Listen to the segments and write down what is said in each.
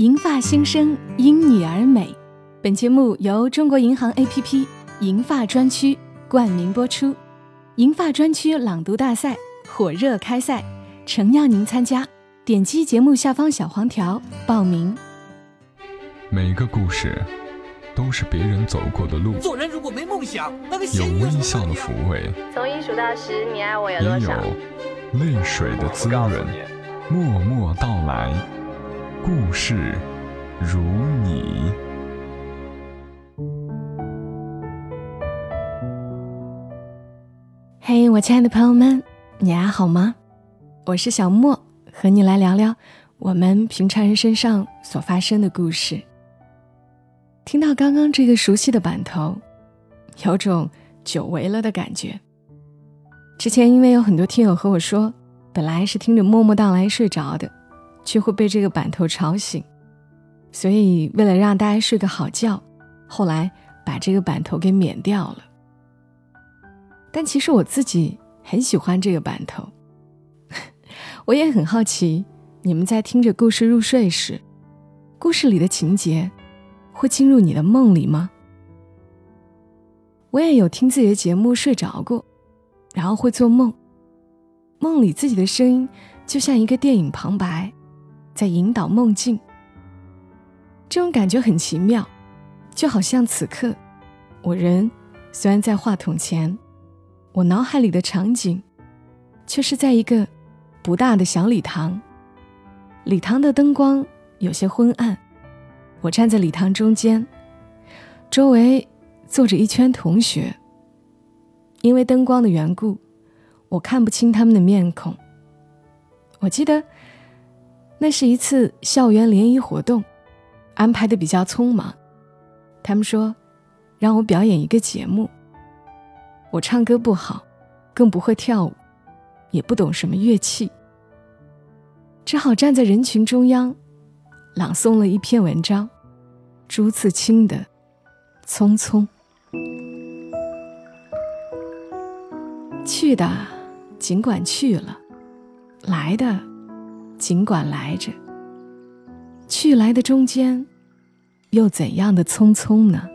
银发新生因你而美。本节目由中国银行 APP 银发专区冠名播出。银发专区朗读大赛火热开赛，诚邀您参加。点击节目下方小黄条报名。每个故事都是别人走过的路，做人如果没梦想，那个有微笑的抚慰，从一数到十，你爱我有也多少？有泪水的滋润。默默到来，故事如你。嘿，我亲爱的朋友们，你还好吗？我是小莫，和你来聊聊我们平常人身上所发生的故事。听到刚刚这个熟悉的版头，有种久违了的感觉。之前因为有很多听友和我说，本来是听着默默到来睡着的，却会被这个板头吵醒，所以为了让大家睡个好觉，后来把这个板头给免掉了。但其实我自己很喜欢这个板头，我也很好奇，你们在听着故事入睡时，故事里的情节会进入你的梦里吗？我也有听自己的节目睡着过，然后会做梦，梦里自己的声音就像一个电影旁白，在引导梦境。这种感觉很奇妙，就好像此刻，我人虽然在话筒前。我脑海里的场景，却是在一个不大的小礼堂。礼堂的灯光有些昏暗，我站在礼堂中间，周围坐着一圈同学。因为灯光的缘故，我看不清他们的面孔。我记得，那是一次校园联谊活动，安排的比较匆忙。他们说，让我表演一个节目。我唱歌不好，更不会跳舞，也不懂什么乐器，只好站在人群中央，朗诵了一篇文章，朱自清的《匆匆》。去的尽管去了，来的尽管来着，去来的中间，又怎样的匆匆呢？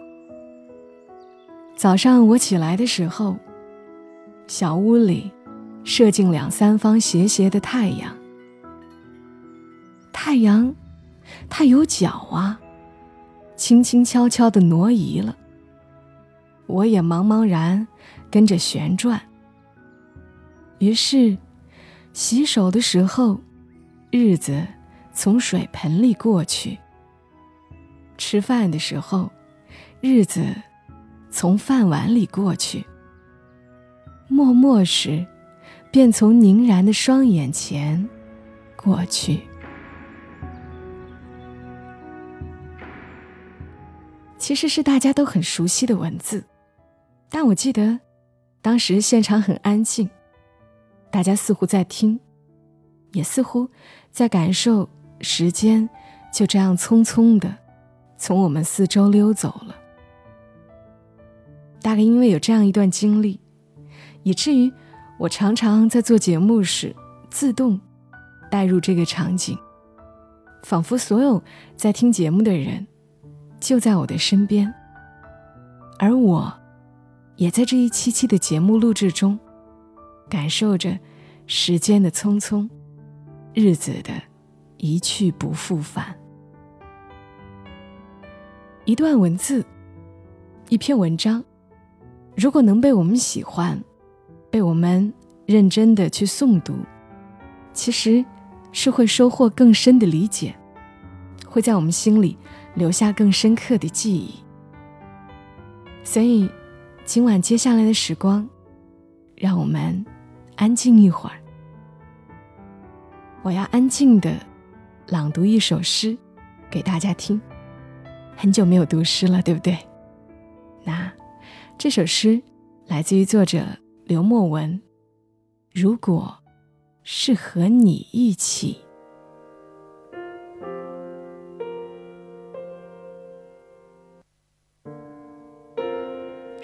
早上我起来的时候，小屋里射进两三方斜斜的太阳。太阳，它有脚啊，轻轻悄悄的挪移了。我也茫茫然跟着旋转。于是，洗手的时候，日子从水盆里过去；吃饭的时候，日子。从饭碗里过去，默默时，便从凝然的双眼前过去。其实是大家都很熟悉的文字，但我记得，当时现场很安静，大家似乎在听，也似乎在感受时间就这样匆匆的从我们四周溜走了。大概因为有这样一段经历，以至于我常常在做节目时自动带入这个场景，仿佛所有在听节目的人就在我的身边，而我也在这一期期的节目录制中感受着时间的匆匆，日子的一去不复返。一段文字，一篇文章。如果能被我们喜欢，被我们认真的去诵读，其实是会收获更深的理解，会在我们心里留下更深刻的记忆。所以，今晚接下来的时光，让我们安静一会儿。我要安静的朗读一首诗给大家听。很久没有读诗了，对不对？那。这首诗来自于作者刘墨文。如果是和你一起，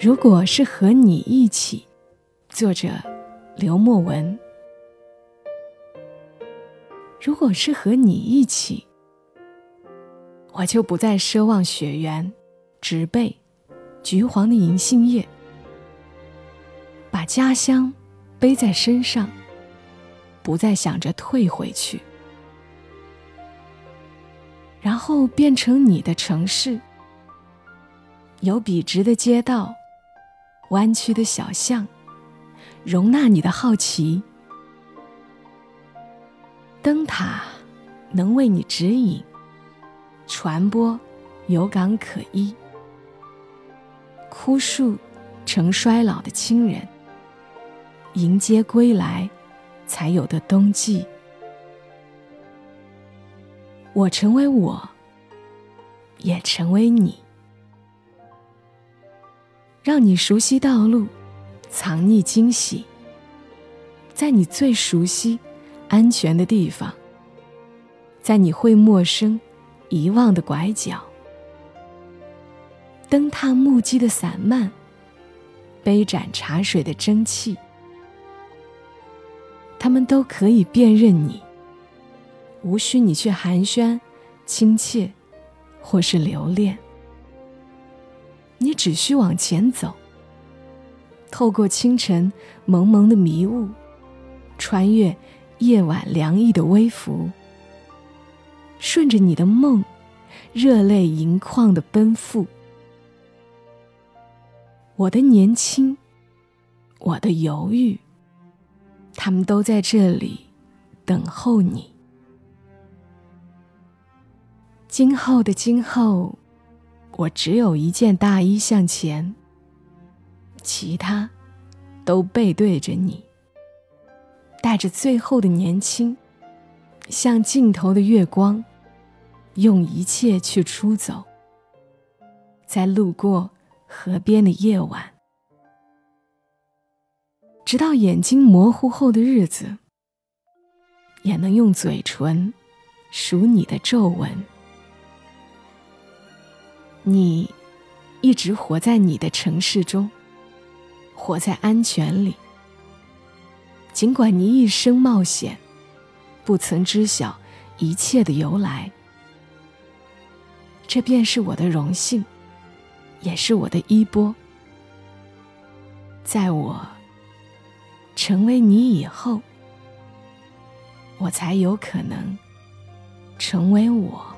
如果是和你一起，作者刘墨文。如果是和你一起，我就不再奢望雪原、植被、橘黄的银杏叶，把家乡背在身上，不再想着退回去，然后变成你的城市，有笔直的街道，弯曲的小巷，容纳你的好奇，灯塔能为你指引。传播有港可依，枯树成衰老的亲人，迎接归来才有的冬季。我成为我，也成为你，让你熟悉道路，藏匿惊喜，在你最熟悉、安全的地方，在你会陌生。遗忘的拐角，灯塔木屐的散漫，杯盏茶水的蒸汽，他们都可以辨认你，无需你去寒暄、亲切，或是留恋。你只需往前走，透过清晨蒙蒙的迷雾，穿越夜晚凉意的微拂。顺着你的梦，热泪盈眶的奔赴。我的年轻，我的犹豫，他们都在这里等候你。今后的今后，我只有一件大衣向前，其他都背对着你，带着最后的年轻，像尽头的月光。用一切去出走，在路过河边的夜晚，直到眼睛模糊后的日子，也能用嘴唇数你的皱纹。你一直活在你的城市中，活在安全里。尽管你一生冒险，不曾知晓一切的由来。这便是我的荣幸，也是我的衣钵。在我成为你以后，我才有可能成为我。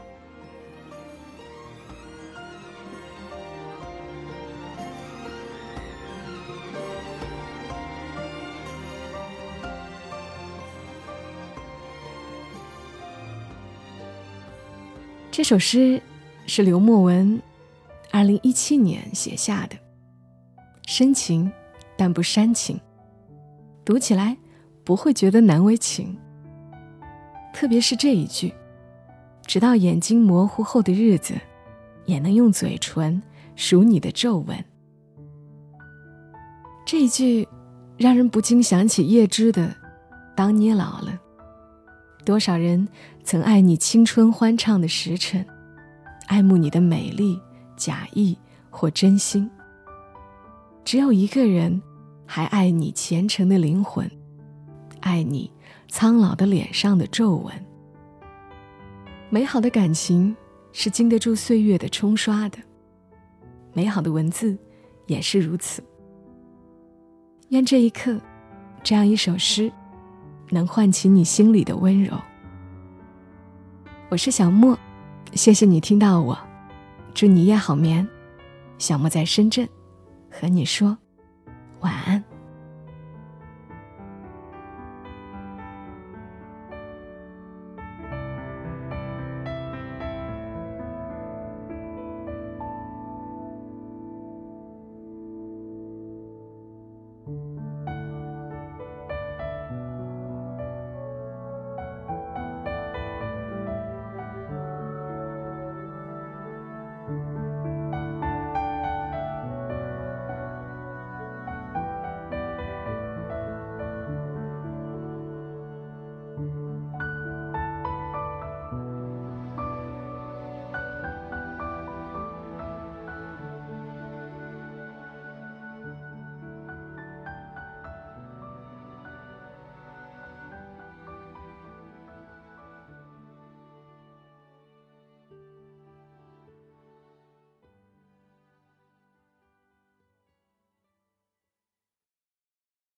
这首诗。是刘墨文，二零一七年写下的，深情但不煽情，读起来不会觉得难为情。特别是这一句：“直到眼睛模糊后的日子，也能用嘴唇数你的皱纹。”这一句让人不禁想起叶芝的《当你老了》，多少人曾爱你青春欢畅的时辰。爱慕你的美丽，假意或真心。只有一个人，还爱你虔诚的灵魂，爱你苍老的脸上的皱纹。美好的感情是经得住岁月的冲刷的，美好的文字也是如此。愿这一刻，这样一首诗，能唤起你心里的温柔。我是小莫。谢谢你听到我，祝你夜好眠。小莫在深圳，和你说晚安。